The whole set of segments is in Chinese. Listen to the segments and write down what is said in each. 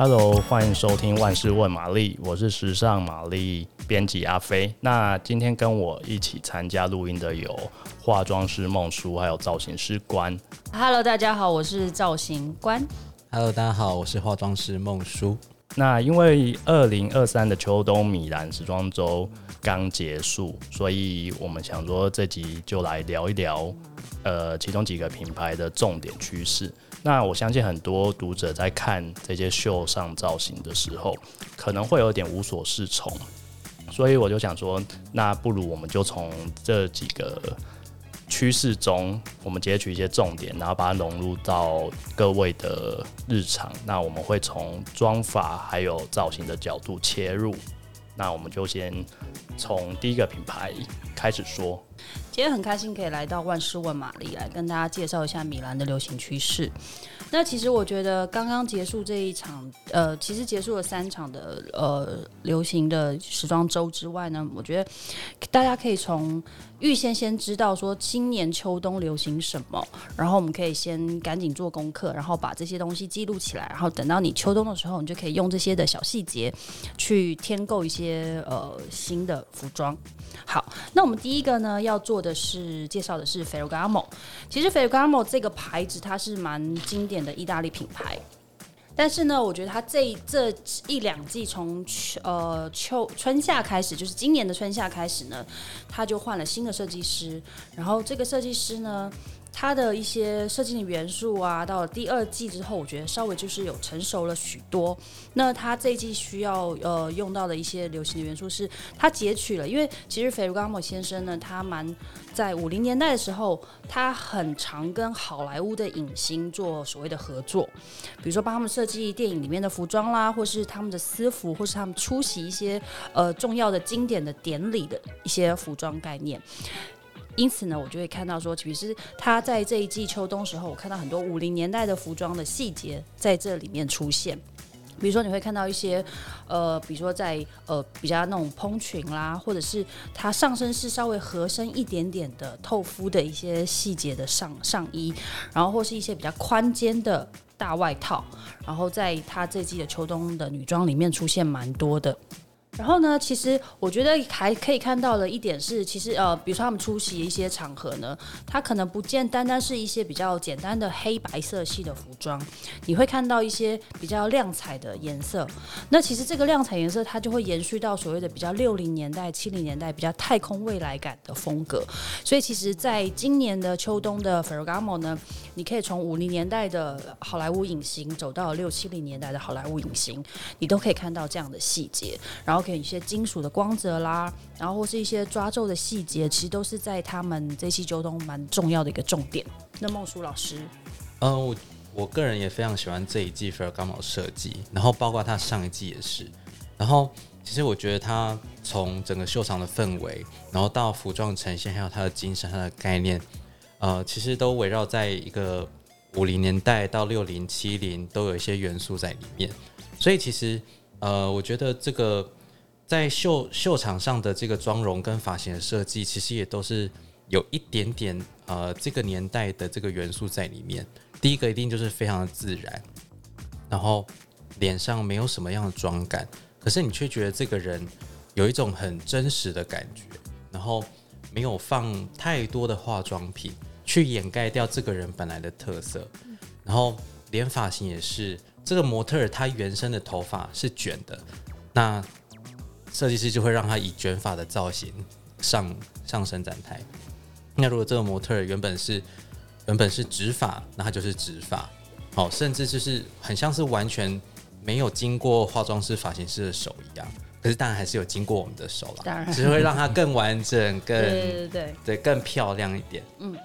Hello，欢迎收听万事问玛丽，我是时尚玛丽编辑阿飞。那今天跟我一起参加录音的有化妆师孟舒，还有造型师关。Hello，大家好，我是造型关。Hello，大家好，我是化妆师孟舒。那因为二零二三的秋冬米兰时装周刚结束，所以我们想说这集就来聊一聊，呃，其中几个品牌的重点趋势。那我相信很多读者在看这些秀上造型的时候，可能会有点无所适从，所以我就想说，那不如我们就从这几个趋势中，我们截取一些重点，然后把它融入到各位的日常。那我们会从妆法还有造型的角度切入。那我们就先从第一个品牌开始说。今天很开心可以来到万事问玛丽，来跟大家介绍一下米兰的流行趋势。那其实我觉得刚刚结束这一场，呃，其实结束了三场的呃流行的时装周之外呢，我觉得大家可以从预先先知道说今年秋冬流行什么，然后我们可以先赶紧做功课，然后把这些东西记录起来，然后等到你秋冬的时候，你就可以用这些的小细节去添购一些呃新的服装。好，那我们第一个呢要要做的是介绍的是 Ferragamo。其实 Ferragamo 这个牌子它是蛮经典的意大利品牌，但是呢，我觉得它这这一两季从呃秋春夏开始，就是今年的春夏开始呢，它就换了新的设计师，然后这个设计师呢。它的一些设计的元素啊，到了第二季之后，我觉得稍微就是有成熟了许多。那它这一季需要呃用到的一些流行的元素是，它截取了，因为其实 Ferragamo 先生呢，他蛮在五零年代的时候，他很常跟好莱坞的影星做所谓的合作，比如说帮他们设计电影里面的服装啦，或是他们的私服，或是他们出席一些呃重要的经典的典礼的一些服装概念。因此呢，我就会看到说，其实他在这一季秋冬时候，我看到很多五零年代的服装的细节在这里面出现。比如说，你会看到一些，呃，比如说在呃比较那种蓬裙啦，或者是它上身是稍微合身一点点的透肤的一些细节的上上衣，然后或是一些比较宽肩的大外套，然后在它这季的秋冬的女装里面出现蛮多的。然后呢，其实我觉得还可以看到的一点是，其实呃，比如说他们出席一些场合呢，它可能不见单单是一些比较简单的黑白色系的服装，你会看到一些比较亮彩的颜色。那其实这个亮彩颜色，它就会延续到所谓的比较六零年代、七零年代比较太空未来感的风格。所以其实在今年的秋冬的 Ferragamo 呢，你可以从五零年代的好莱坞影星走到六七零年代的好莱坞影星，你都可以看到这样的细节，然后。一些金属的光泽啦，然后或是一些抓皱的细节，其实都是在他们这期秋冬蛮重要的一个重点。那孟舒老师，嗯、我我个人也非常喜欢这一季 Ferragamo 设计，然后包括他上一季也是。然后其实我觉得他从整个秀场的氛围，然后到服装呈现，还有他的精神、他的概念，呃，其实都围绕在一个五零年代到六零七零都有一些元素在里面。所以其实呃，我觉得这个。在秀秀场上的这个妆容跟发型的设计，其实也都是有一点点呃这个年代的这个元素在里面。第一个一定就是非常的自然，然后脸上没有什么样的妆感，可是你却觉得这个人有一种很真实的感觉，然后没有放太多的化妆品去掩盖掉这个人本来的特色，然后连发型也是，这个模特儿他原生的头发是卷的，那。设计师就会让他以卷发的造型上上伸展台。那如果这个模特原本是原本是直发，那他就是直发。好，甚至就是很像是完全没有经过化妆师、发型师的手一样。可是当然还是有经过我们的手啦，当然只是会让它更完整、更 对对对对更漂亮一点。嗯，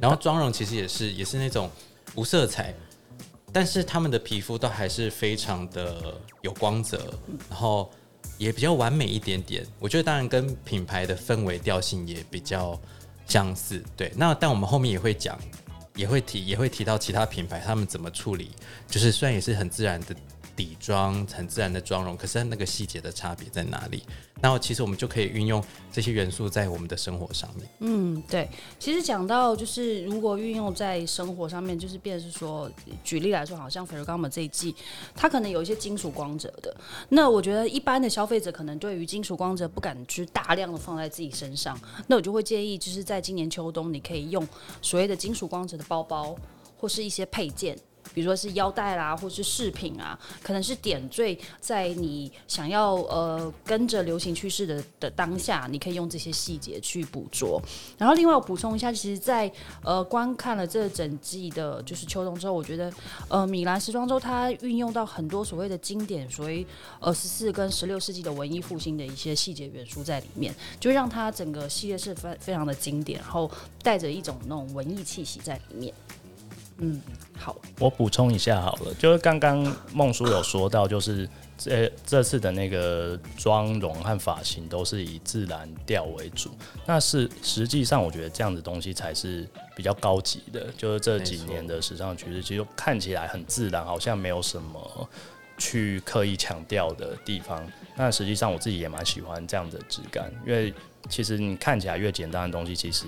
然后妆容其实也是也是那种无色彩，但是他们的皮肤都还是非常的有光泽，然后。也比较完美一点点，我觉得当然跟品牌的氛围调性也比较相似。对，那但我们后面也会讲，也会提，也会提到其他品牌他们怎么处理，就是虽然也是很自然的底妆、很自然的妆容，可是那个细节的差别在哪里？然后其实我们就可以运用这些元素在我们的生活上面。嗯，对。其实讲到就是如果运用在生活上面，就是变是说，举例来说，好像 Ferragamo 这一季，它可能有一些金属光泽的。那我觉得一般的消费者可能对于金属光泽不敢去大量的放在自己身上，那我就会建议，就是在今年秋冬，你可以用所谓的金属光泽的包包或是一些配件。比如说是腰带啦，或是饰品啊，可能是点缀在你想要呃跟着流行趋势的的当下，你可以用这些细节去捕捉。然后另外我补充一下，其实在，在呃观看了这整季的就是秋冬之后，我觉得呃米兰时装周它运用到很多所谓的经典，所谓呃十四跟十六世纪的文艺复兴的一些细节元素在里面，就让它整个系列是非非常的经典，然后带着一种那种文艺气息在里面。嗯，好，我补充一下好了，就是刚刚孟叔有说到，就是这这次的那个妆容和发型都是以自然调为主，那是实际上我觉得这样的东西才是比较高级的，就是这几年的时尚趋势，其实看起来很自然，好像没有什么去刻意强调的地方。那实际上我自己也蛮喜欢这样的质感，因为其实你看起来越简单的东西，其实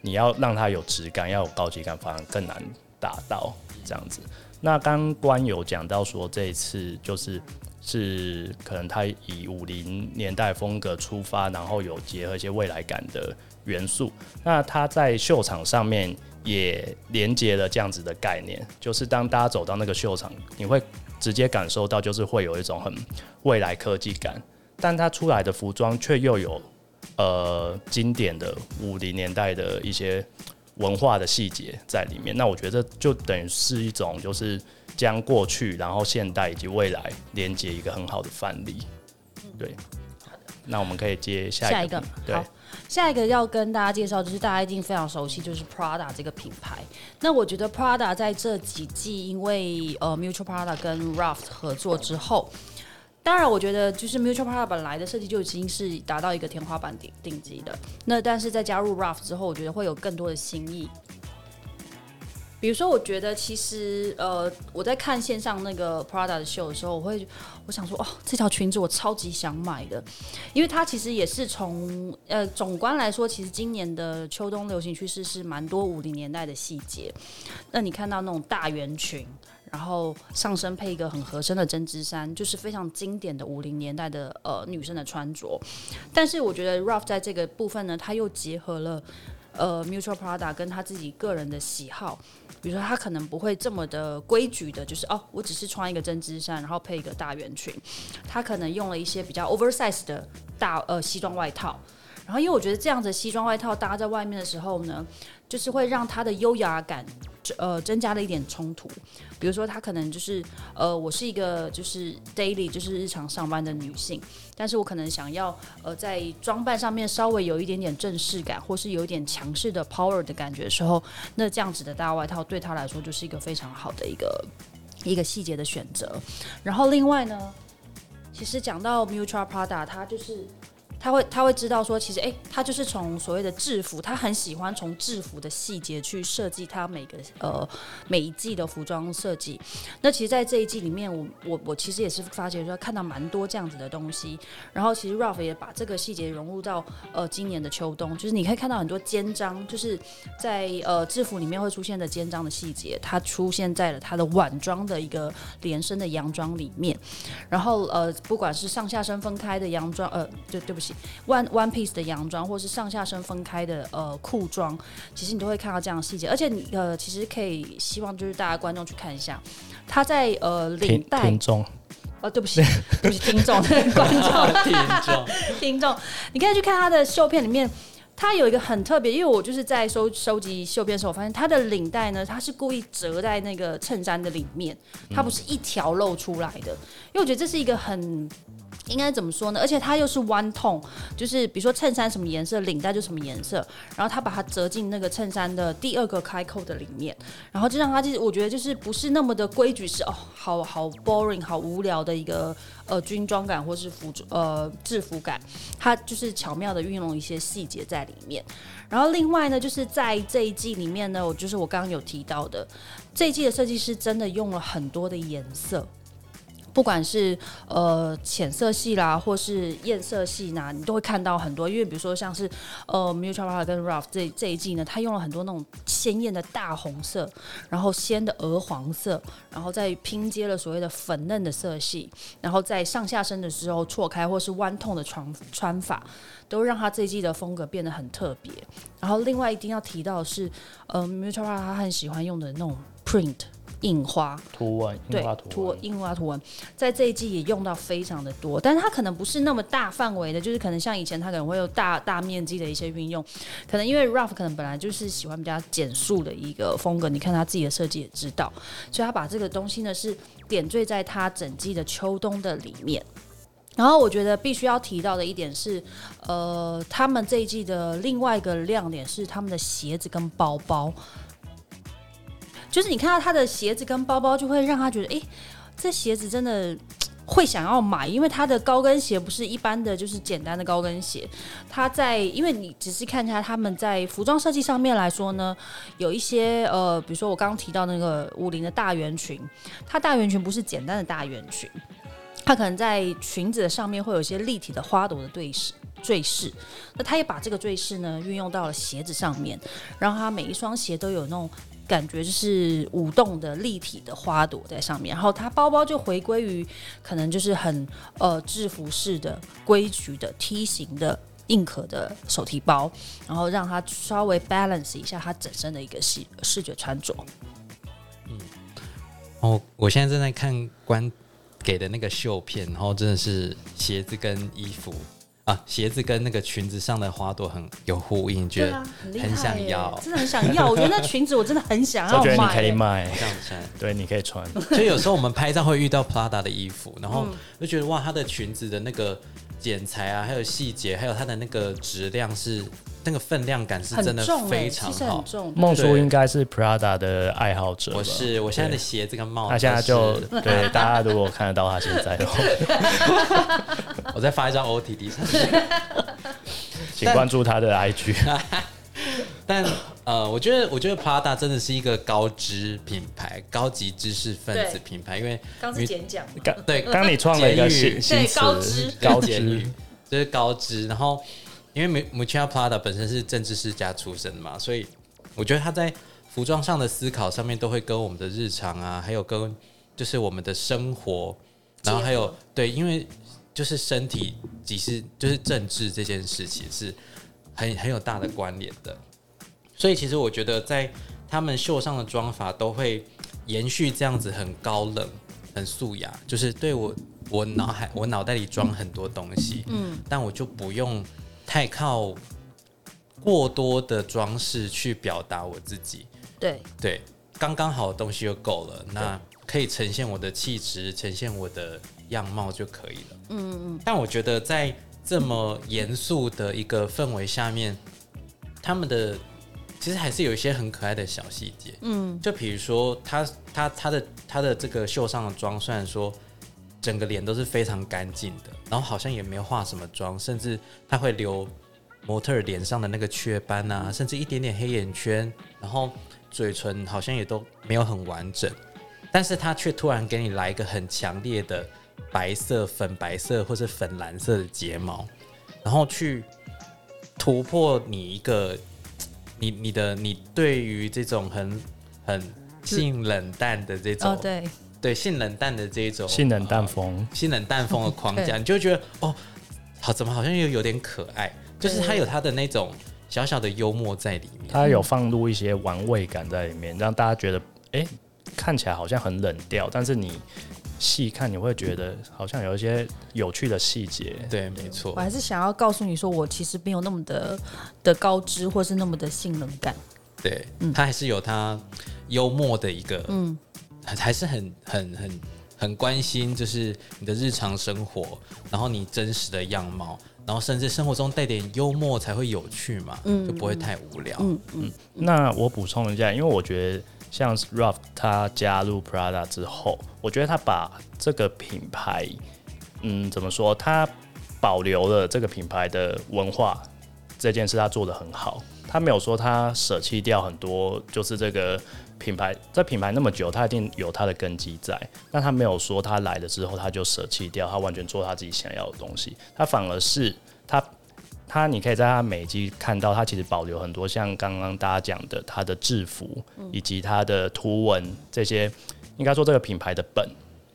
你要让它有质感，要有高级感，反而更难。达到这样子，那刚官有讲到说，这一次就是是可能他以五零年代风格出发，然后有结合一些未来感的元素。那他在秀场上面也连接了这样子的概念，就是当大家走到那个秀场，你会直接感受到，就是会有一种很未来科技感，但他出来的服装却又有呃经典的五零年代的一些。文化的细节在里面，那我觉得就等于是一种，就是将过去、然后现代以及未来连接一个很好的范例。对，好的，那我们可以接下一个。下一个，对，好，下一个要跟大家介绍，就是大家一定非常熟悉，就是 Prada 这个品牌。那我觉得 Prada 在这几季，因为呃 Miuccia Prada 跟 Ralph 合作之后。当然，我觉得就是 mutual Prada 本来的设计就已经是达到一个天花板顶顶级的。那但是在加入 Ralph 之后，我觉得会有更多的新意。比如说，我觉得其实呃，我在看线上那个 Prada 的秀的时候，我会我想说，哦，这条裙子我超级想买的，因为它其实也是从呃总观来说，其实今年的秋冬流行趋势是蛮多五零年代的细节。那你看到那种大圆裙。然后上身配一个很合身的针织衫，就是非常经典的五零年代的呃女生的穿着。但是我觉得 Ralph 在这个部分呢，他又结合了呃，Mutual Prada 跟他自己个人的喜好，比如说他可能不会这么的规矩的，就是哦，我只是穿一个针织衫，然后配一个大圆裙。他可能用了一些比较 oversize 的大呃西装外套。然后因为我觉得这样子西装外套搭在外面的时候呢，就是会让它的优雅感。呃，增加了一点冲突，比如说，她可能就是呃，我是一个就是 daily 就是日常上班的女性，但是我可能想要呃，在装扮上面稍微有一点点正式感，或是有一点强势的 power 的感觉的时候，那这样子的大外套对她来说就是一个非常好的一个一个细节的选择。然后另外呢，其实讲到 Miuccia Prada，它就是。他会他会知道说，其实哎，他就是从所谓的制服，他很喜欢从制服的细节去设计他每个呃每一季的服装设计。那其实，在这一季里面，我我我其实也是发觉说，看到蛮多这样子的东西。然后，其实 Ralph 也把这个细节融入到呃今年的秋冬，就是你可以看到很多肩章，就是在呃制服里面会出现的肩章的细节，它出现在了他的晚装的一个连身的洋装里面。然后呃，不管是上下身分开的洋装，呃，对对不起。One one piece 的洋装，或是上下身分开的呃裤装，其实你都会看到这样的细节，而且你呃其实可以希望就是大家观众去看一下，他在呃领带听众，哦对不起对不起听众 观众 听众听众，你可以去看他的绣片里面，他有一个很特别，因为我就是在收收集绣片的时候，我发现他的领带呢，他是故意折在那个衬衫的里面，它不是一条露出来的，因为我觉得这是一个很。应该怎么说呢？而且它又是 one tone，就是比如说衬衫什么颜色，领带就什么颜色，然后他把它折进那个衬衫的第二个开扣的里面，然后就让它就是我觉得就是不是那么的规矩，是哦，好好 boring，好无聊的一个呃军装感或是服装呃制服感，它就是巧妙的运用一些细节在里面。然后另外呢，就是在这一季里面呢，我就是我刚刚有提到的，这一季的设计师真的用了很多的颜色。不管是呃浅色系啦，或是艳色系呢，你都会看到很多。因为比如说像是呃 Miuccia Prada 跟 raf 这这一季呢，它用了很多那种鲜艳的大红色，然后鲜的鹅黄色，然后再拼接了所谓的粉嫩的色系，然后在上下身的时候错开或是弯痛的穿穿法，都让它这一季的风格变得很特别。然后另外一定要提到是，呃 Miuccia Prada 他很喜欢用的那种 print。印花图文，对，图印花图文，在这一季也用到非常的多，但是它可能不是那么大范围的，就是可能像以前它可能会有大大面积的一些运用，可能因为 Ralph 可能本来就是喜欢比较简素的一个风格，你看他自己的设计也知道，所以他把这个东西呢是点缀在他整季的秋冬的里面。然后我觉得必须要提到的一点是，呃，他们这一季的另外一个亮点是他们的鞋子跟包包。就是你看到他的鞋子跟包包，就会让他觉得，哎、这鞋子真的会想要买，因为他的高跟鞋不是一般的就是简单的高跟鞋，他在，因为你仔细看一下他们在服装设计上面来说呢，有一些呃，比如说我刚刚提到那个五零的大圆裙，它大圆裙不是简单的大圆裙，它可能在裙子的上面会有一些立体的花朵的对饰坠饰，那他也把这个坠饰呢运用到了鞋子上面，然后他每一双鞋都有那种。感觉就是舞动的立体的花朵在上面，然后它包包就回归于可能就是很呃制服式的规矩的梯形的硬壳的手提包，然后让它稍微 balance 一下它整身的一个视视觉穿着。嗯，哦，我现在正在看关给的那个绣片，然后真的是鞋子跟衣服。啊，鞋子跟那个裙子上的花朵很有呼应，觉得很想要，真的很想要。我觉得那裙子我真的很想要买，我觉得你可以买这样穿，对，你可以穿。所以有时候我们拍照会遇到 Prada 的衣服，然后就觉得哇，它的裙子的那个剪裁啊，还有细节，还有它的那个质量是。那个分量感是真的非常好。孟叔应该是 Prada 的爱好者。我是，我现在的鞋子跟帽子。他现在就对大家如果看得到他现在的话，我再发一张 OTD 上去，请关注他的 IG。但 呃，我觉得我觉得 Prada 真的是一个高知品牌，高级知识分子品牌，因为刚是简讲，刚对，刚你创了一个新新词，高知高知就是高知，然后。因为 Miuccia Prada 本身是政治世家出身嘛，所以我觉得他在服装上的思考上面都会跟我们的日常啊，还有跟就是我们的生活，然后还有对，因为就是身体即是就是政治这件事情是很很有大的关联的，所以其实我觉得在他们秀上的妆法都会延续这样子很高冷、很素雅，就是对我我脑海我脑袋里装很多东西，嗯，但我就不用。太靠过多的装饰去表达我自己，对对，刚刚好的东西就够了，那可以呈现我的气质，呈现我的样貌就可以了。嗯嗯。但我觉得在这么严肃的一个氛围下面，他们的其实还是有一些很可爱的小细节。嗯，就比如说他他他的他的这个袖上的妆，虽然说整个脸都是非常干净的。然后好像也没有化什么妆，甚至他会留模特脸上的那个雀斑啊，甚至一点点黑眼圈，然后嘴唇好像也都没有很完整，但是他却突然给你来一个很强烈的白色、粉白色或是粉蓝色的睫毛，然后去突破你一个你你的你对于这种很很性冷淡的这种。哦，对。性冷淡的这一种性冷淡风、呃、性冷淡风的框架，你就会觉得哦，好，怎么好像又有点可爱？就是他有他的那种小小的幽默在里面，他有放入一些玩味感在里面，让大家觉得哎、欸，看起来好像很冷调，但是你细看你会觉得好像有一些有趣的细节。对，没错。我还是想要告诉你说，我其实没有那么的的高知，或是那么的性冷感。对，他还是有他幽默的一个嗯。还是很很很很关心，就是你的日常生活，然后你真实的样貌，然后甚至生活中带点幽默才会有趣嘛，嗯，就不会太无聊。嗯嗯，嗯。那我补充一下，因为我觉得像 Ralph 他加入 Prada 之后，我觉得他把这个品牌，嗯，怎么说？他保留了这个品牌的文化这件事，他做的很好。他没有说他舍弃掉很多，就是这个品牌，在品牌那么久，他一定有他的根基在。但他没有说他来了之后他就舍弃掉，他完全做他自己想要的东西。他反而是他他，你可以在他每一季看到，他其实保留很多像刚刚大家讲的他的制服以及他的图文这些，应该说这个品牌的本。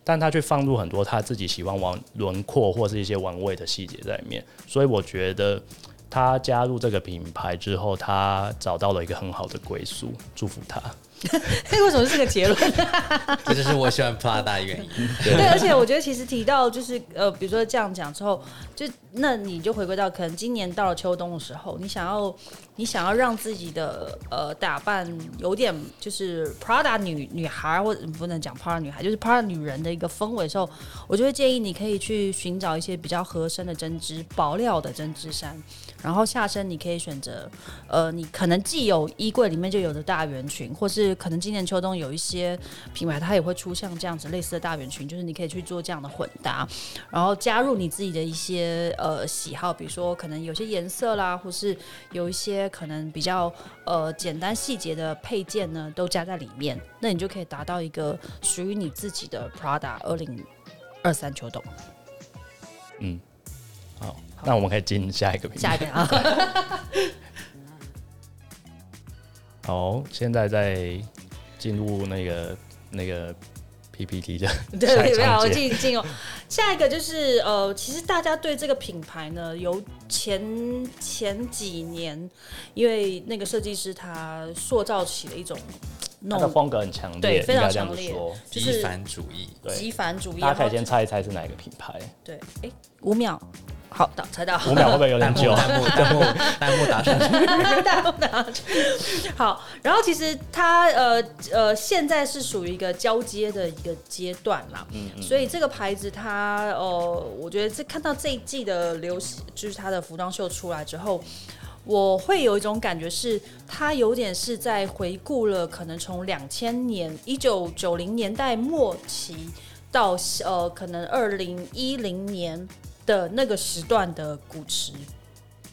但他却放入很多他自己喜欢玩轮廓或是一些玩味的细节在里面，所以我觉得他加入这个品牌之后，他找到了一个很好的归宿，祝福他。为什么是这个结论？这就是我喜欢 Prada 的原因。对，而且我觉得其实提到就是呃，比如说这样讲之后，就那你就回归到可能今年到了秋冬的时候，你想要你想要让自己的呃打扮有点就是 Prada 女女孩，或者不能讲 Prada 女孩，就是 Prada 女人的一个氛围的时候，我就会建议你可以去寻找一些比较合身的针织薄料的针织衫。然后下身你可以选择，呃，你可能既有衣柜里面就有的大圆裙，或是可能今年秋冬有一些品牌它也会出像这样子类似的大圆裙，就是你可以去做这样的混搭，然后加入你自己的一些呃喜好，比如说可能有些颜色啦，或是有一些可能比较呃简单细节的配件呢，都加在里面，那你就可以达到一个属于你自己的 Prada 二零二三秋冬。嗯，好。那我们可以进下一个品牌。下一个啊。好，现在在进入那个那个 PPT 的。对对对，好，进进哦。下一个就是呃，其实大家对这个品牌呢，由前前几年，因为那个设计师他塑造起了一种。它的风格很强烈，对，非常强烈，极繁主义，对，极繁主义。大家可以先猜一猜是哪个品牌？对，哎、欸，五秒，好，到猜到，五秒会不会有点久？弹幕 弹幕弹幕打上去，弹幕打上去。好，然后其实它呃呃现在是属于一个交接的一个阶段啦，嗯，嗯，所以这个牌子它呃，我觉得这看到这一季的流行，就是它的服装秀出来之后。我会有一种感觉是，它有点是在回顾了可能从两千年一九九零年代末期到呃可能二零一零年的那个时段的古驰，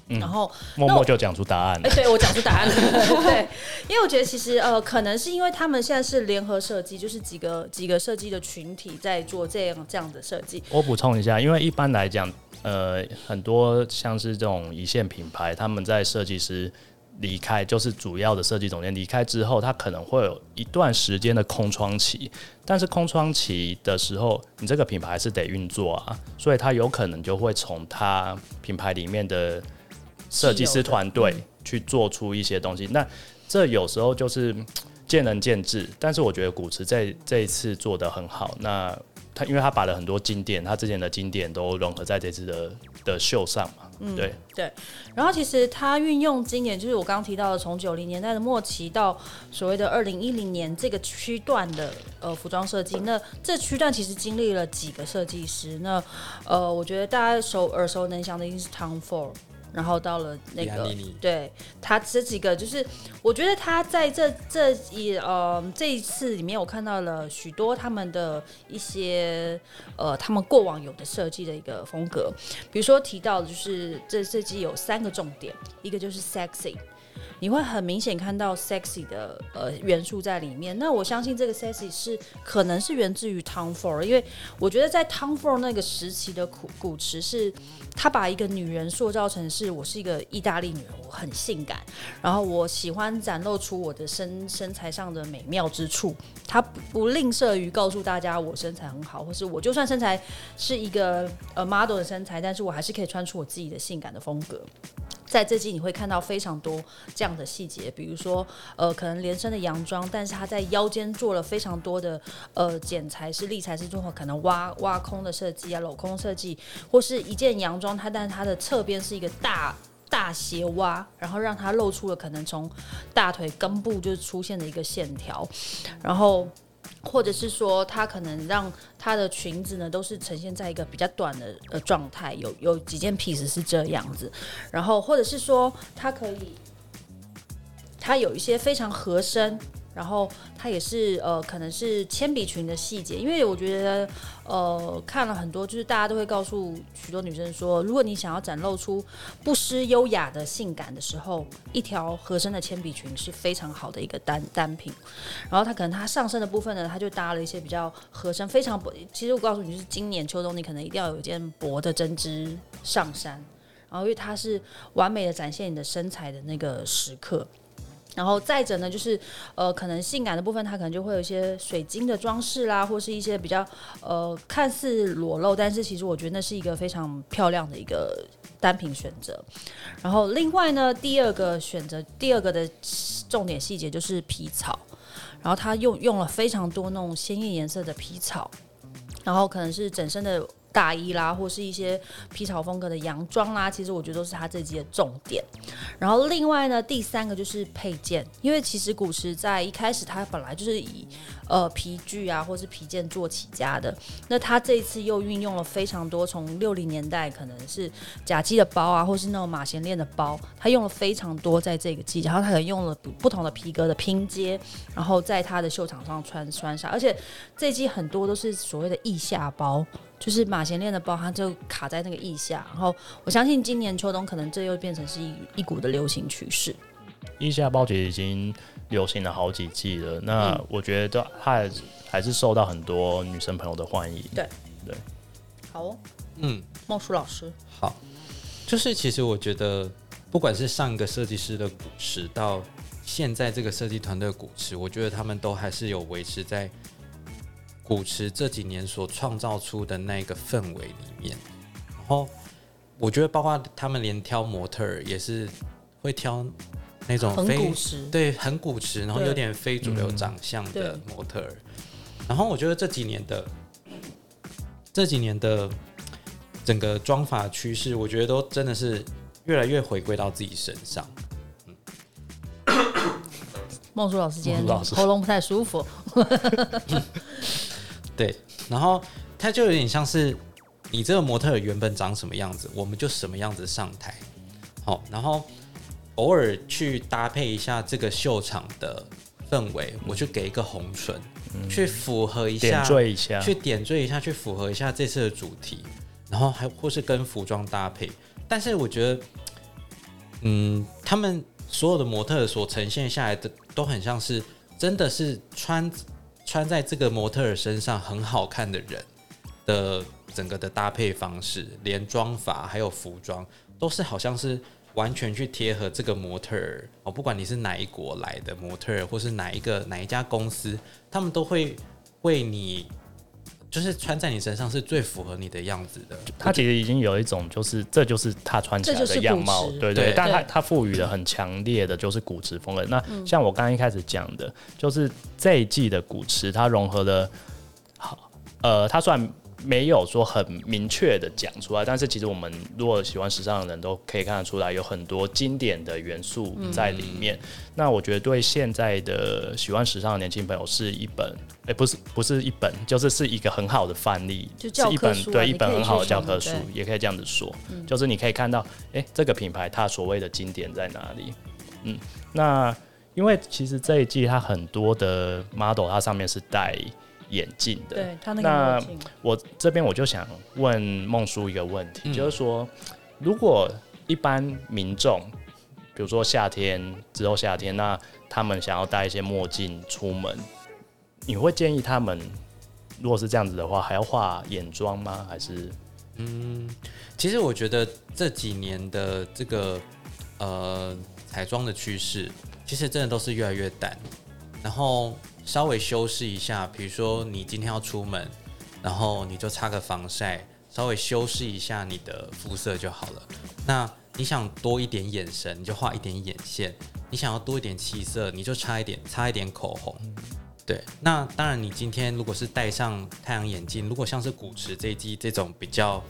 嗯、然后默默就讲出答案了。哎，对我讲出答案了，对，因为我觉得其实呃可能是因为他们现在是联合设计，就是几个几个设计的群体在做这样这样的设计。我补充一下，因为一般来讲。呃，很多像是这种一线品牌，他们在设计师离开，就是主要的设计总监离开之后，他可能会有一段时间的空窗期。但是空窗期的时候，你这个品牌还是得运作啊，所以他有可能就会从他品牌里面的设计师团队去做出一些东西。那这有时候就是见仁见智，但是我觉得古驰这这一次做得很好。那他因为他把了很多经典，他之前的经典都融合在这次的的秀上嘛，嗯，对对。然后其实他运用经典，就是我刚刚提到的，从九零年代的末期到所谓的二零一零年这个区段的呃服装设计，那这区段其实经历了几个设计师，那呃，我觉得大家熟耳熟能详的一定是 Tom Ford。然后到了那个，对他这几个，就是我觉得他在这这一呃这一次里面，我看到了许多他们的一些呃他们过往有的设计的一个风格，比如说提到的就是这设计有三个重点，一个就是 sexy。你会很明显看到 sexy 的呃元素在里面。那我相信这个 sexy 是可能是源自于 Tom Ford，因为我觉得在 Tom Ford 那个时期的古古驰是，他把一个女人塑造成是我是一个意大利女人，我很性感，然后我喜欢展露出我的身身材上的美妙之处。他不吝啬于告诉大家我身材很好，或是我就算身材是一个呃 model 的身材，但是我还是可以穿出我自己的性感的风格。在这季你会看到非常多这样的细节，比如说，呃，可能连身的洋装，但是它在腰间做了非常多的呃剪裁，是立裁是做可能挖挖空的设计啊，镂空设计，或是一件洋装，它但是它的侧边是一个大大斜挖，然后让它露出了可能从大腿根部就出现的一个线条，然后。或者是说，他可能让他的裙子呢，都是呈现在一个比较短的呃状态，有有几件 piece 是这样子，然后或者是说，他可以，他有一些非常合身，然后它也是呃，可能是铅笔裙的细节，因为我觉得呃，看了很多，就是大家都会告诉许多女生说，如果你想要展露出不失优雅的性感的时候，一条合身的铅笔裙是非常好的一个单单品。然后它可能它上身的部分呢，它就搭了一些比较合身、非常薄。其实我告诉你，就是今年秋冬你可能一定要有一件薄的针织上衫，然后因为它是完美的展现你的身材的那个时刻。然后再者呢，就是呃，可能性感的部分，它可能就会有一些水晶的装饰啦，或是一些比较呃看似裸露，但是其实我觉得那是一个非常漂亮的一个单品选择。然后另外呢，第二个选择，第二个的重点细节就是皮草，然后它用用了非常多那种鲜艳颜色的皮草，然后可能是整身的。大衣啦，或是一些皮草风格的洋装啦，其实我觉得都是他这季的重点。然后另外呢，第三个就是配件，因为其实古驰在一开始它本来就是以呃皮具啊或是皮件做起家的，那他这一次又运用了非常多从六零年代可能是甲基的包啊，或是那种马衔链的包，他用了非常多在这个季节，然后他可能用了不同的皮革的拼接，然后在他的秀场上穿穿上，而且这季很多都是所谓的腋下包。就是马衔链的包，它就卡在那个腋下。然后我相信今年秋冬可能这又变成是一一股的流行趋势。腋下包其实已经流行了好几季了。那我觉得它还还是受到很多女生朋友的欢迎。对对，好哦。嗯，孟舒老师，好。就是其实我觉得，不管是上一个设计师的古驰，到现在这个设计团队的古驰，我觉得他们都还是有维持在。古驰这几年所创造出的那个氛围里面，然后我觉得包括他们连挑模特儿也是会挑那种非很古驰，对，很古驰，然后有点非主流长相的模特儿。然后我觉得这几年的这几年的整个妆发趋势，我觉得都真的是越来越回归到自己身上。孟书老师今天喉咙不太舒服。对，然后他就有点像是你这个模特原本长什么样子，我们就什么样子上台。好，然后偶尔去搭配一下这个秀场的氛围，我去给一个红唇，嗯、去符合一下，点缀一下，去点缀一下，去符合一下这次的主题，然后还或是跟服装搭配。但是我觉得，嗯，他们所有的模特所呈现下来的都很像是真的是穿。穿在这个模特儿身上很好看的人的整个的搭配方式，连妆法还有服装都是好像是完全去贴合这个模特儿哦，不管你是哪一国来的模特儿，或是哪一个哪一家公司，他们都会为你。就是穿在你身上是最符合你的样子的。他其实已经有一种，就是这就是他穿起来的样貌，对对，对。但他他赋予了很强烈的，就是古驰风格。那像我刚刚一开始讲的，就是这一季的古驰，它融合了，好，呃，它算。没有说很明确的讲出来，但是其实我们如果喜欢时尚的人都可以看得出来，有很多经典的元素在里面。嗯、那我觉得对现在的喜欢时尚的年轻朋友是一本，哎，不是不是一本，就是是一个很好的范例，就教科书啊、是一本对一本很好的教科书，也可以这样子说，嗯、就是你可以看到，哎，这个品牌它所谓的经典在哪里？嗯，那因为其实这一季它很多的 model 它上面是带。眼镜的，对他那个那我这边我就想问孟叔一个问题，嗯、就是说，如果一般民众，比如说夏天之后夏天，那他们想要戴一些墨镜出门，你会建议他们，如果是这样子的话，还要画眼妆吗？还是？嗯，其实我觉得这几年的这个呃彩妆的趋势，其实真的都是越来越淡，然后。稍微修饰一下，比如说你今天要出门，然后你就擦个防晒，稍微修饰一下你的肤色就好了。那你想多一点眼神，你就画一点眼线；你想要多一点气色，你就擦一点擦一点口红。对，那当然你今天如果是戴上太阳眼镜，如果像是古驰这一季这种比较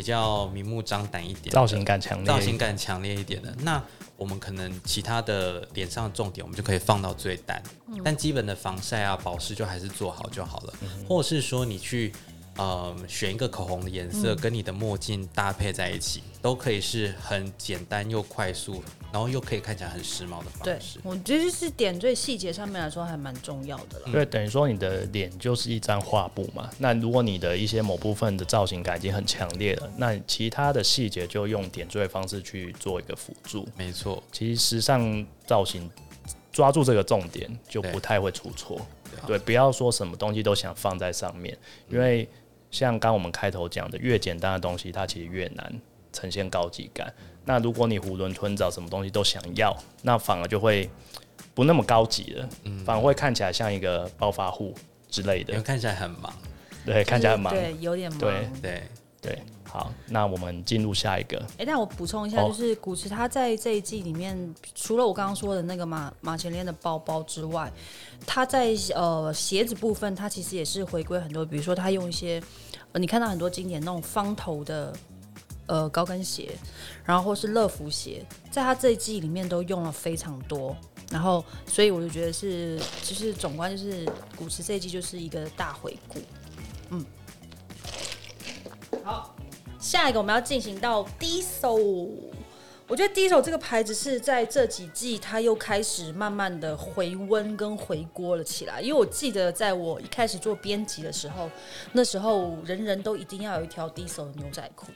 比较明目张胆一点，造型感强烈，造型感强烈一点的那。我们可能其他的脸上的重点，我们就可以放到最淡，嗯、但基本的防晒啊、保湿就还是做好就好了。嗯、或者是说你去呃，选一个口红的颜色跟你的墨镜搭配在一起，嗯、都可以是很简单又快速，然后又可以看起来很时髦的方式。对，我觉得是点缀细节上面来说还蛮重要的了。对，等于说你的脸就是一张画布嘛。那如果你的一些某部分的造型感已经很强烈了，那其他的细节就用点缀方式去做一个辅助。没错，其实时尚造型抓住这个重点就不太会出错。对，对，不要说什么东西都想放在上面，因为。像刚我们开头讲的，越简单的东西，它其实越难呈现高级感。那如果你囫囵吞枣，什么东西都想要，那反而就会不那么高级了，嗯、反而会看起来像一个暴发户之类的。看起来很忙，对，看起来很忙，对，有点忙，对对对。好，那我们进入下一个。哎、欸，但我补充一下，就是古驰他在这一季里面，哦、除了我刚刚说的那个马马前链的包包之外，他在呃鞋子部分，他其实也是回归很多，比如说他用一些，呃，你看到很多经典那种方头的呃高跟鞋，然后或是乐福鞋，在他这一季里面都用了非常多。然后，所以我就觉得是，其实总观就是古驰这一季就是一个大回顾。嗯，好。下一个我们要进行到 Diesel，我觉得 Diesel 这个牌子是在这几季它又开始慢慢的回温跟回锅了起来。因为我记得在我一开始做编辑的时候，那时候人人都一定要有一条 Diesel 的牛仔裤，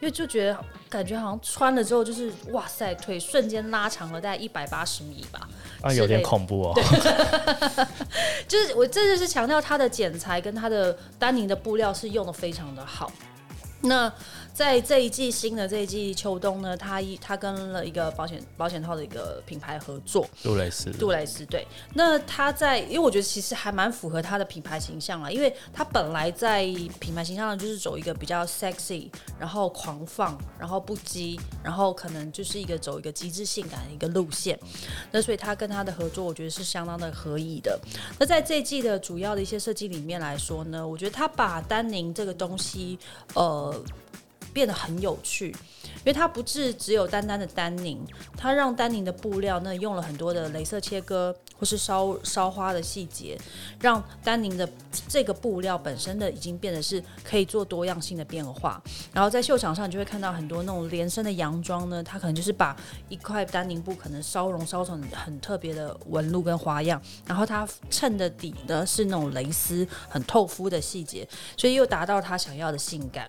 因为就觉得感觉好像穿了之后就是哇塞，腿瞬间拉长了大概一百八十米吧，啊，有点恐怖哦。就是我这就是强调它的剪裁跟它的丹宁的布料是用的非常的好。那在这一季新的这一季秋冬呢，他一他跟了一个保险保险套的一个品牌合作，杜蕾斯，杜蕾斯对。那他在，因为我觉得其实还蛮符合他的品牌形象啊，因为他本来在品牌形象上就是走一个比较 sexy，然后狂放，然后不羁，然后可能就是一个走一个极致性感的一个路线。那所以他跟他的合作，我觉得是相当的合意的。那在这一季的主要的一些设计里面来说呢，我觉得他把丹宁这个东西，呃。变得很有趣，因为它不是只有单单的丹宁，它让丹宁的布料那用了很多的镭射切割或是烧烧花的细节，让丹宁的这个布料本身的已经变得是可以做多样性的变化。然后在秀场上，你就会看到很多那种连身的洋装呢，它可能就是把一块丹宁布可能烧熔烧成很特别的纹路跟花样，然后它衬的底呢是那种蕾丝很透肤的细节，所以又达到他想要的性感。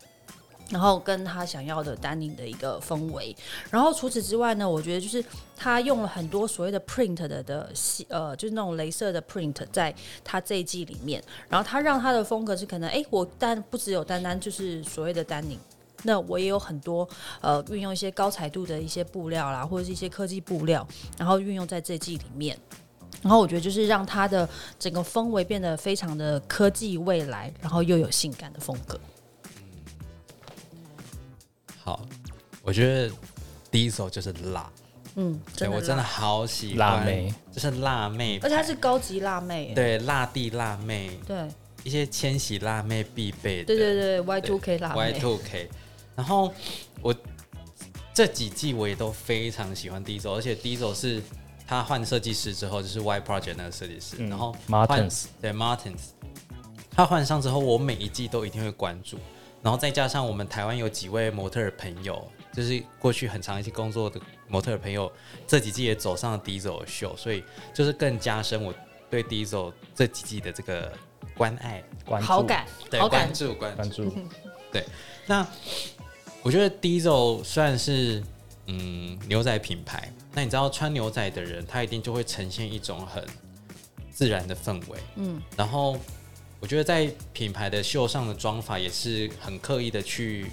然后跟他想要的丹宁的一个氛围，然后除此之外呢，我觉得就是他用了很多所谓的 print 的的细呃，就是那种镭射的 print，在他这一季里面，然后他让他的风格是可能，哎，我单不只有单单就是所谓的丹宁，那我也有很多呃运用一些高彩度的一些布料啦，或者是一些科技布料，然后运用在这季里面，然后我觉得就是让他的整个氛围变得非常的科技未来，然后又有性感的风格。好，我觉得第一首就是辣，嗯，对我真的好喜欢。辣妹，就是辣妹，而且她是高级辣妹，对，辣弟辣妹，对，一些千禧辣妹必备的，对对对，Y two K 辣妹，Y two K，然后我这几季我也都非常喜欢第一首，而且第一首是他换设计师之后，就是 Y Project 那个设计师，嗯、然后 Martens，对 Martens，他换上之后，我每一季都一定会关注。然后再加上我们台湾有几位模特儿朋友，就是过去很长一些工作的模特儿朋友，这几季也走上了 Diesel 秀，所以就是更加深我对 Diesel 这几季的这个关爱、关注、好感、对好感关注、关注。关注对，那我觉得 Diesel 算是嗯牛仔品牌，那你知道穿牛仔的人，他一定就会呈现一种很自然的氛围，嗯，然后。我觉得在品牌的秀上的妆法也是很刻意的去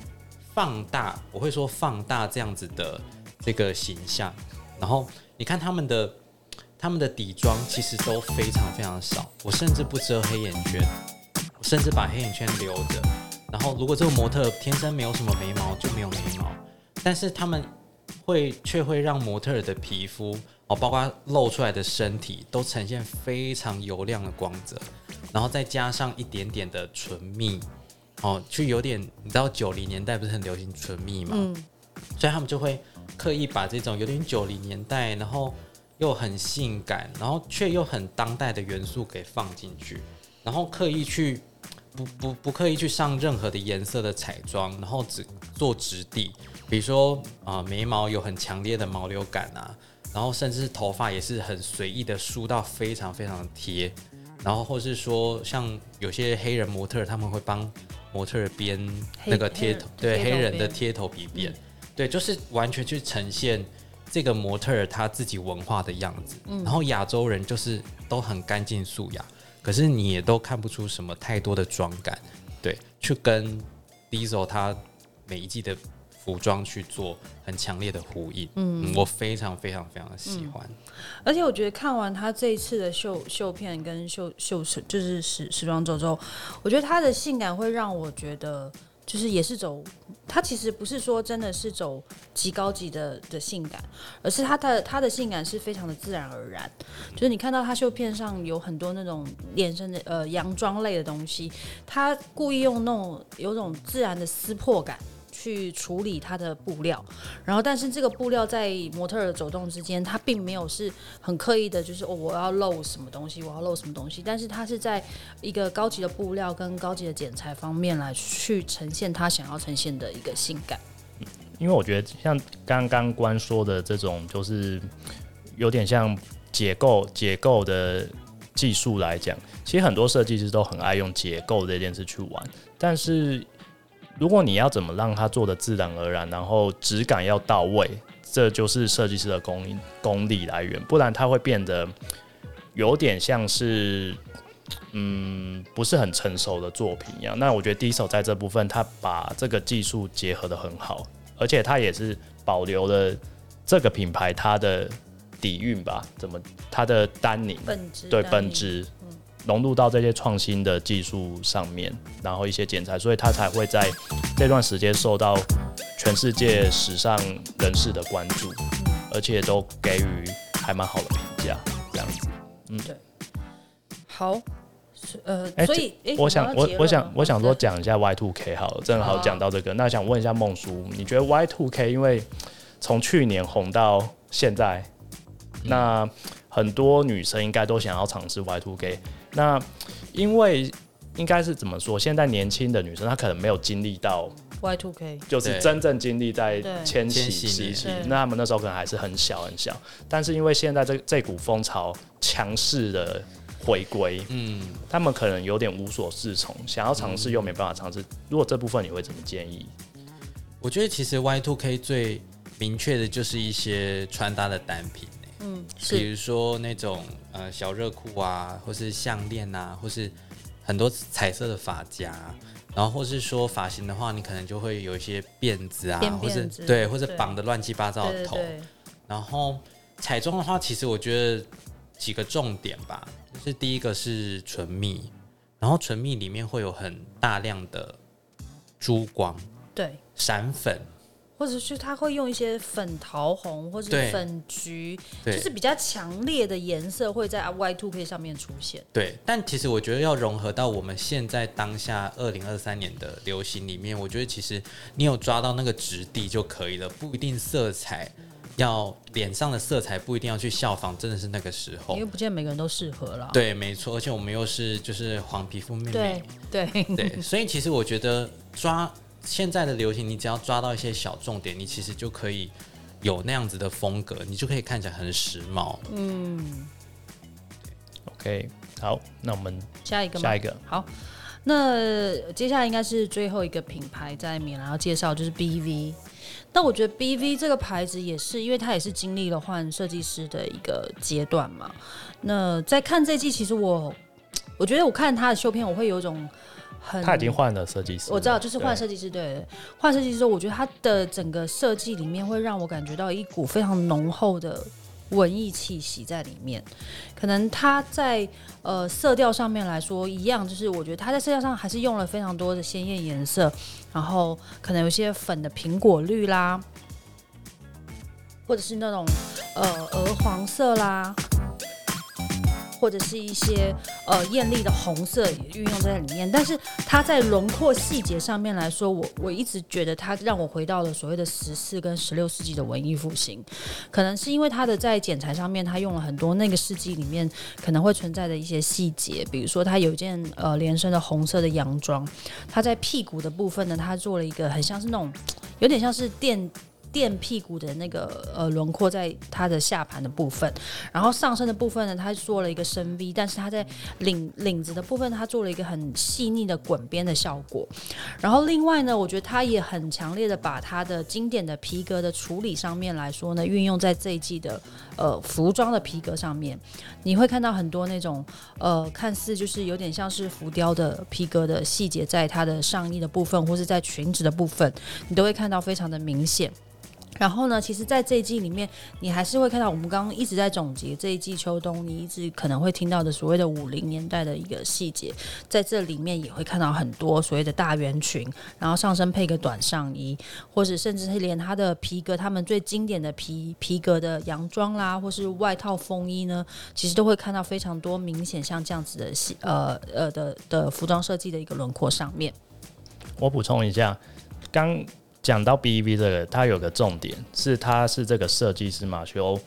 放大，我会说放大这样子的这个形象。然后你看他们的他们的底妆其实都非常非常少，我甚至不遮黑眼圈，我甚至把黑眼圈留着。然后如果这个模特天生没有什么眉毛就没有眉毛，但是他们会却会让模特的皮肤哦，包括露出来的身体都呈现非常油亮的光泽。然后再加上一点点的唇蜜，哦，就有点你知道九零年代不是很流行唇蜜嘛，嗯，所以他们就会刻意把这种有点九零年代，然后又很性感，然后却又很当代的元素给放进去，然后刻意去不不不刻意去上任何的颜色的彩妆，然后只做质地，比如说啊、呃、眉毛有很强烈的毛流感啊，然后甚至是头发也是很随意的梳到非常非常的贴，然后或是说像有些黑人模特他们会帮模特编那个贴头，对黑人的贴头皮辫，嗯、对，就是完全去呈现这个模特他自己文化的样子，嗯、然后亚洲人就是都很干净素雅。可是你也都看不出什么太多的妆感，对，去跟 Diesel 他每一季的服装去做很强烈的呼应，嗯，我非常非常非常的喜欢，嗯，而且我觉得看完他这一次的秀秀片跟秀秀就是时时装周之后，我觉得他的性感会让我觉得。就是也是走，他其实不是说真的是走极高级的的性感，而是他的他的性感是非常的自然而然。就是你看到他秀片上有很多那种连身的呃洋装类的东西，他故意用那种有种自然的撕破感。去处理它的布料，然后但是这个布料在模特儿走动之间，它并没有是很刻意的，就是哦我要露什么东西，我要露什么东西，但是它是在一个高级的布料跟高级的剪裁方面来去呈现他想要呈现的一个性感。因为我觉得像刚刚关说的这种，就是有点像解构解构的技术来讲，其实很多设计师都很爱用解构这件事去玩，但是。如果你要怎么让它做的自然而然，然后质感要到位，这就是设计师的功功力来源，不然它会变得有点像是，嗯，不是很成熟的作品一样。那我觉得 Diesel 在这部分，他把这个技术结合的很好，而且他也是保留了这个品牌它的底蕴吧？怎么它的丹宁本质对本质。融入到这些创新的技术上面，然后一些剪裁，所以它才会在这段时间受到全世界时尚人士的关注，而且都给予还蛮好的评价，这样子。嗯，对。好，呃，欸、所以，欸、我想，我我想，我想说讲一下 Y Two K 好了，正好讲到这个，那想问一下孟叔，你觉得 Y Two K 因为从去年红到现在，那很多女生应该都想要尝试 Y Two K。那因为应该是怎么说？现在年轻的女生她可能没有经历到 Y two K，就是真正经历在千禧时期。那他们那时候可能还是很小很小。但是因为现在这这股风潮强势的回归，嗯，他们可能有点无所适从，想要尝试又没办法尝试。如果这部分你会怎么建议？我觉得其实 Y two K 最明确的就是一些穿搭的单品。嗯，比如说那种呃小热裤啊，或是项链啊，或是很多彩色的发夹，然后或是说发型的话，你可能就会有一些辫子啊，辫辫子或是对，或是绑的乱七八糟的头。然后彩妆的话，其实我觉得几个重点吧，就是第一个是唇蜜，然后唇蜜里面会有很大量的珠光，对，闪粉。或者是它会用一些粉桃红或者粉橘，就是比较强烈的颜色会在 Y Two K 上面出现。对，但其实我觉得要融合到我们现在当下二零二三年的流行里面，我觉得其实你有抓到那个质地就可以了，不一定色彩要脸上的色彩不一定要去效仿，真的是那个时候，因为不见每个人都适合了。对，没错，而且我们又是就是黄皮肤妹妹，对对对，所以其实我觉得抓。现在的流行，你只要抓到一些小重点，你其实就可以有那样子的风格，你就可以看起来很时髦。嗯，OK，好，那我们下一个，下一个，好，那接下来应该是最后一个品牌在米兰要介绍，就是 BV。那我觉得 BV 这个牌子也是，因为它也是经历了换设计师的一个阶段嘛。那在看这季，其实我我觉得我看他的修片，我会有一种很。他已经换了设计师，我知道，就是换设计师。对，换设计师之后，我觉得他的整个设计里面会让我感觉到一股非常浓厚的文艺气息在里面。可能他在呃色调上面来说一样，就是我觉得他在色调上还是用了非常多的鲜艳颜色，然后可能有些粉的苹果绿啦，或者是那种呃鹅黄色啦。或者是一些呃艳丽的红色也运用在里面。但是它在轮廓细节上面来说，我我一直觉得它让我回到了所谓的十四跟十六世纪的文艺复兴。可能是因为它的在剪裁上面，它用了很多那个世纪里面可能会存在的一些细节，比如说它有一件呃连身的红色的洋装，它在屁股的部分呢，它做了一个很像是那种有点像是电。垫屁股的那个呃轮廓在它的下盘的部分，然后上身的部分呢，它做了一个深 V，但是它在领领子的部分，它做了一个很细腻的滚边的效果。然后另外呢，我觉得它也很强烈的把它的经典的皮革的处理上面来说呢，运用在这一季的呃服装的皮革上面，你会看到很多那种呃看似就是有点像是浮雕的皮革的细节，在它的上衣的部分或是在裙子的部分，你都会看到非常的明显。然后呢，其实，在这一季里面，你还是会看到我们刚刚一直在总结这一季秋冬，你一直可能会听到的所谓的五零年代的一个细节，在这里面也会看到很多所谓的大圆裙，然后上身配个短上衣，或者甚至是连它的皮革，他们最经典的皮皮革的洋装啦，或是外套风衣呢，其实都会看到非常多明显像这样子的细呃呃的的服装设计的一个轮廓上面。我补充一下，刚。讲到 BEV 这个，它有个重点是，它是这个设计师马修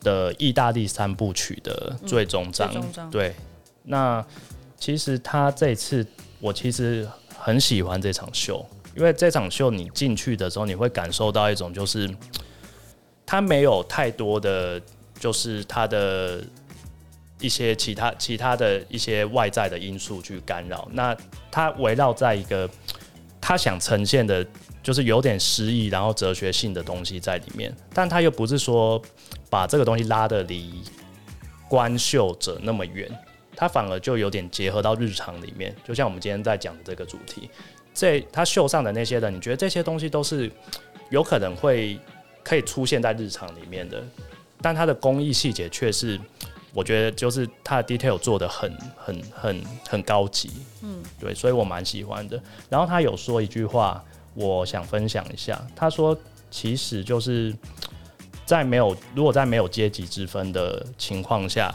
的意大利三部曲的最终章。嗯、对，那其实他这次我其实很喜欢这场秀，因为这场秀你进去的时候，你会感受到一种就是，它没有太多的，就是它的一些其他其他的一些外在的因素去干扰。那它围绕在一个他想呈现的。就是有点诗意，然后哲学性的东西在里面，但他又不是说把这个东西拉的离观秀者那么远，他反而就有点结合到日常里面。就像我们今天在讲的这个主题，这他秀上的那些人，你觉得这些东西都是有可能会可以出现在日常里面的，但它的工艺细节却是，我觉得就是它的 detail 做的很很很很高级，嗯，对，所以我蛮喜欢的。然后他有说一句话。我想分享一下，他说，其实就是在没有如果在没有阶级之分的情况下，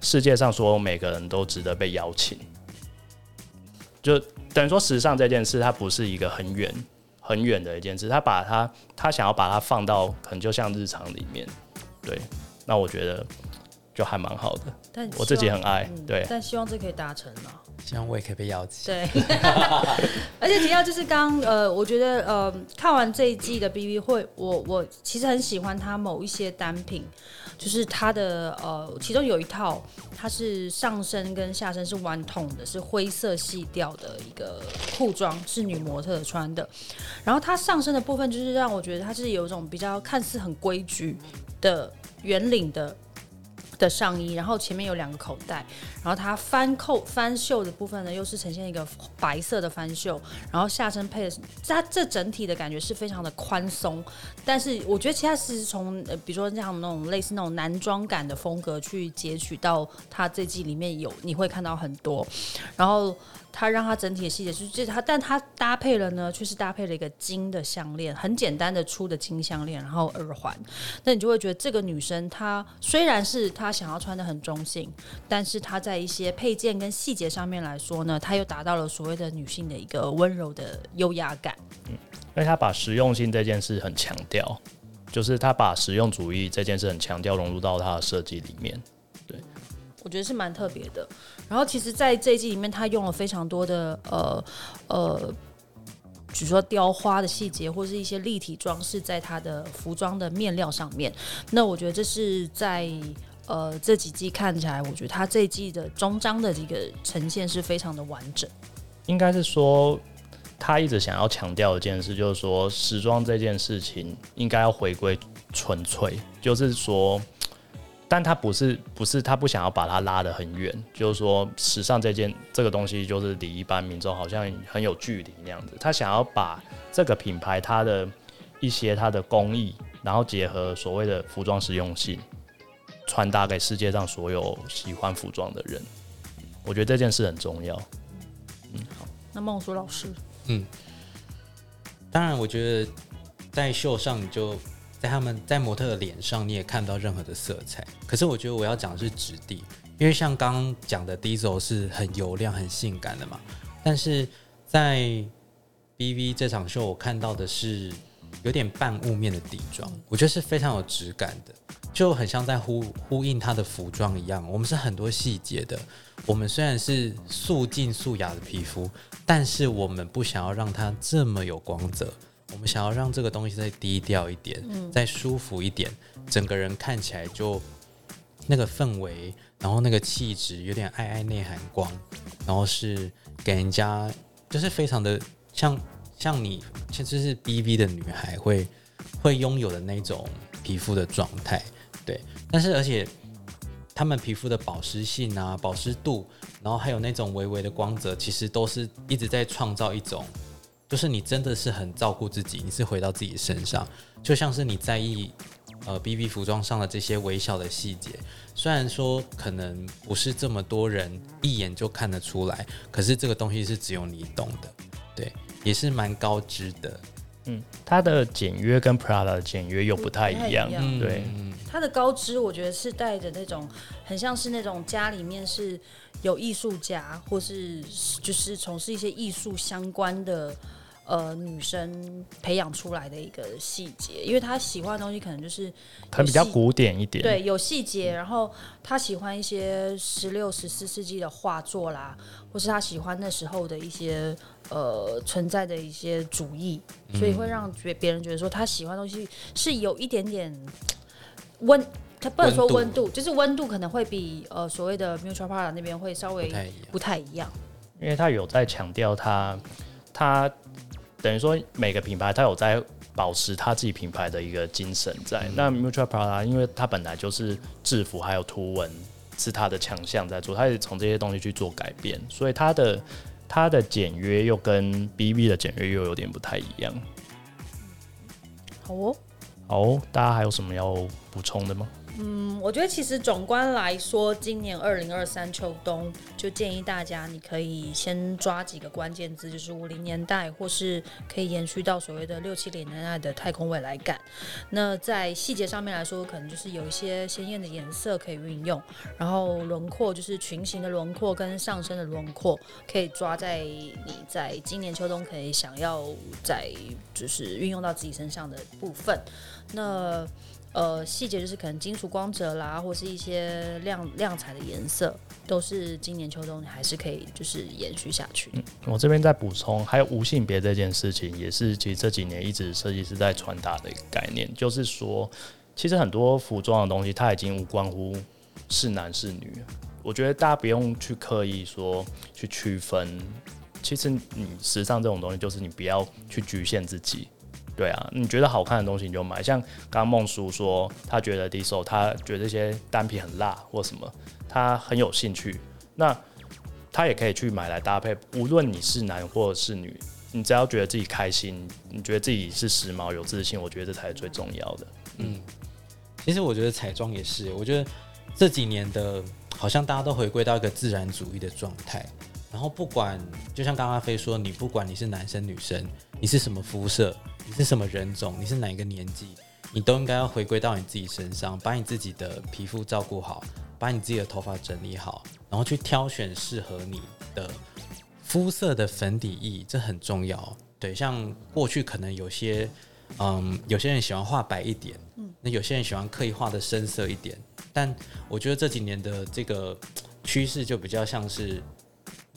世界上所有每个人都值得被邀请。就等于说，时尚这件事，它不是一个很远很远的一件事，他把它他想要把它放到可能就像日常里面，对，那我觉得就还蛮好的。但我自己很爱，嗯、对，但希望这可以达成了。希望我也可以被邀请。对，而且提到就是刚呃，我觉得呃，看完这一季的 B B 会，我我其实很喜欢它某一些单品，就是它的呃，其中有一套它是上身跟下身是弯筒的，是灰色细调的一个裤装，是女模特穿的。然后它上身的部分就是让我觉得它是有一种比较看似很规矩的圆领的。的上衣，然后前面有两个口袋，然后它翻扣翻袖的部分呢，又是呈现一个白色的翻袖，然后下身配的它这整体的感觉是非常的宽松，但是我觉得其他是从呃，比如说像那种类似那种男装感的风格去截取到它这季里面有你会看到很多，然后。它让它整体的细节就是这它，但它搭配了呢，却是搭配了一个金的项链，很简单的粗的金项链，然后耳环。那你就会觉得这个女生她虽然是她想要穿的很中性，但是她在一些配件跟细节上面来说呢，她又达到了所谓的女性的一个温柔的优雅感。嗯，因为她把实用性这件事很强调，就是她把实用主义这件事很强调融入到她的设计里面。我觉得是蛮特别的。然后其实，在这一季里面，他用了非常多的呃呃，比如说雕花的细节，或是一些立体装饰在他的服装的面料上面。那我觉得这是在呃这几季看起来，我觉得他这一季的终章的这个呈现是非常的完整。应该是说，他一直想要强调一件事，就是说时装这件事情应该要回归纯粹，就是说。但他不是不是他不想要把它拉得很远，就是说时尚这件这个东西就是离一般民众好像很有距离那样子。他想要把这个品牌它的一些它的工艺，然后结合所谓的服装实用性，传达给世界上所有喜欢服装的人。我觉得这件事很重要。嗯，好，那孟苏老师，嗯，当然，我觉得在秀上你就。在他们在模特的脸上，你也看不到任何的色彩。可是我觉得我要讲的是质地，因为像刚刚讲的 Diesel 是很油亮、很性感的嘛，但是在 BV 这场秀，我看到的是有点半雾面的底妆，我觉得是非常有质感的，就很像在呼呼应它的服装一样。我们是很多细节的，我们虽然是素净素雅的皮肤，但是我们不想要让它这么有光泽，我们想要让这个东西再低调一点，嗯，再舒服一点，整个人看起来就那个氛围，然后那个气质有点爱爱内涵光，然后是给人家就是非常的。像像你，其实是 BV 的女孩会会拥有的那种皮肤的状态，对。但是而且他们皮肤的保湿性啊、保湿度，然后还有那种微微的光泽，其实都是一直在创造一种，就是你真的是很照顾自己，你是回到自己身上，就像是你在意呃 B B 服装上的这些微小的细节，虽然说可能不是这么多人一眼就看得出来，可是这个东西是只有你懂的，对。也是蛮高知的，嗯，它的简约跟 Prada 的简约又不太一样，一样。对，它的高知我觉得是带着那种很像是那种家里面是有艺术家，或是就是从事一些艺术相关的。呃，女生培养出来的一个细节，因为她喜欢的东西可能就是可能比较古典一点，对，有细节。然后她喜欢一些十六、十四世纪的画作啦，或是她喜欢那时候的一些呃存在的一些主义，所以会让别别人觉得说她喜欢的东西是有一点点温，它不能说温度，就是温度可能会比呃所谓的 Miuccia Prada 那边会稍微不太一样，因为它有在强调它，它。等于说每个品牌它有在保持它自己品牌的一个精神在。嗯、那 Miuccia Prada 因为它本来就是制服还有图文是它的强项在做，它也从这些东西去做改变，所以它的它的简约又跟 BB 的简约又有点不太一样。好哦，好哦，大家还有什么要补充的吗？嗯，我觉得其实总观来说，今年二零二三秋冬，就建议大家你可以先抓几个关键字，就是五零年代，或是可以延续到所谓的六七零年代的太空未来感。那在细节上面来说，可能就是有一些鲜艳的颜色可以运用，然后轮廓就是裙型的轮廓跟上身的轮廓，可以抓在你在今年秋冬可以想要在就是运用到自己身上的部分。那呃，细节就是可能金属光泽啦，或是一些亮亮彩的颜色，都是今年秋冬你还是可以就是延续下去。嗯，我这边再补充，还有无性别这件事情，也是其实这几年一直设计师在传达的一个概念，就是说，其实很多服装的东西，它已经无关乎是男是女。我觉得大家不用去刻意说去区分，其实你时尚这种东西，就是你不要去局限自己。对啊，你觉得好看的东西你就买。像刚刚孟叔说，他觉得 Diesel，他觉得这些单品很辣或什么，他很有兴趣。那他也可以去买来搭配。无论你是男或是女，你只要觉得自己开心，你觉得自己是时髦、有自信，我觉得这才是最重要的。嗯，其实我觉得彩妆也是。我觉得这几年的，好像大家都回归到一个自然主义的状态。然后不管，就像刚刚飞说，你不管你是男生女生，你是什么肤色。你是什么人种？你是哪一个年纪？你都应该要回归到你自己身上，把你自己的皮肤照顾好，把你自己的头发整理好，然后去挑选适合你的肤色的粉底液，这很重要。对，像过去可能有些，嗯，有些人喜欢画白一点，嗯，那有些人喜欢刻意画的深色一点，但我觉得这几年的这个趋势就比较像是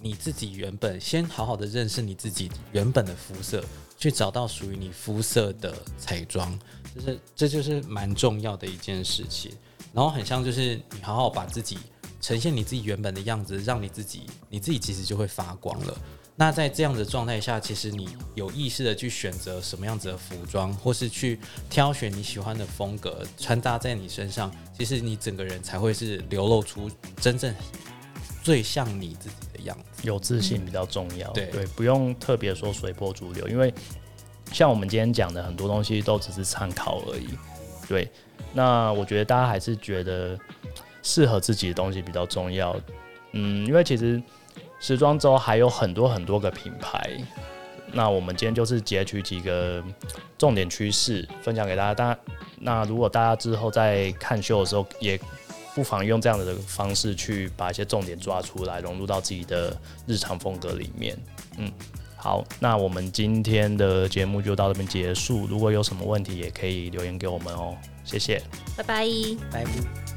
你自己原本先好好的认识你自己原本的肤色。去找到属于你肤色的彩妆，就是这就是蛮重要的一件事情。然后很像就是你好好把自己呈现你自己原本的样子，让你自己你自己其实就会发光了。那在这样的状态下，其实你有意识的去选择什么样子的服装，或是去挑选你喜欢的风格穿搭在你身上，其实你整个人才会是流露出真正最像你自己的样子。有自信比较重要，嗯、对对，不用特别说随波逐流，因为像我们今天讲的很多东西都只是参考而已。对，那我觉得大家还是觉得适合自己的东西比较重要。嗯，因为其实时装周还有很多很多个品牌，那我们今天就是截取几个重点趋势分享给大家。大家，那如果大家之后在看秀的时候也不妨用这样的方式去把一些重点抓出来，融入到自己的日常风格里面。嗯，好，那我们今天的节目就到这边结束。如果有什么问题，也可以留言给我们哦。谢谢，拜拜，拜拜。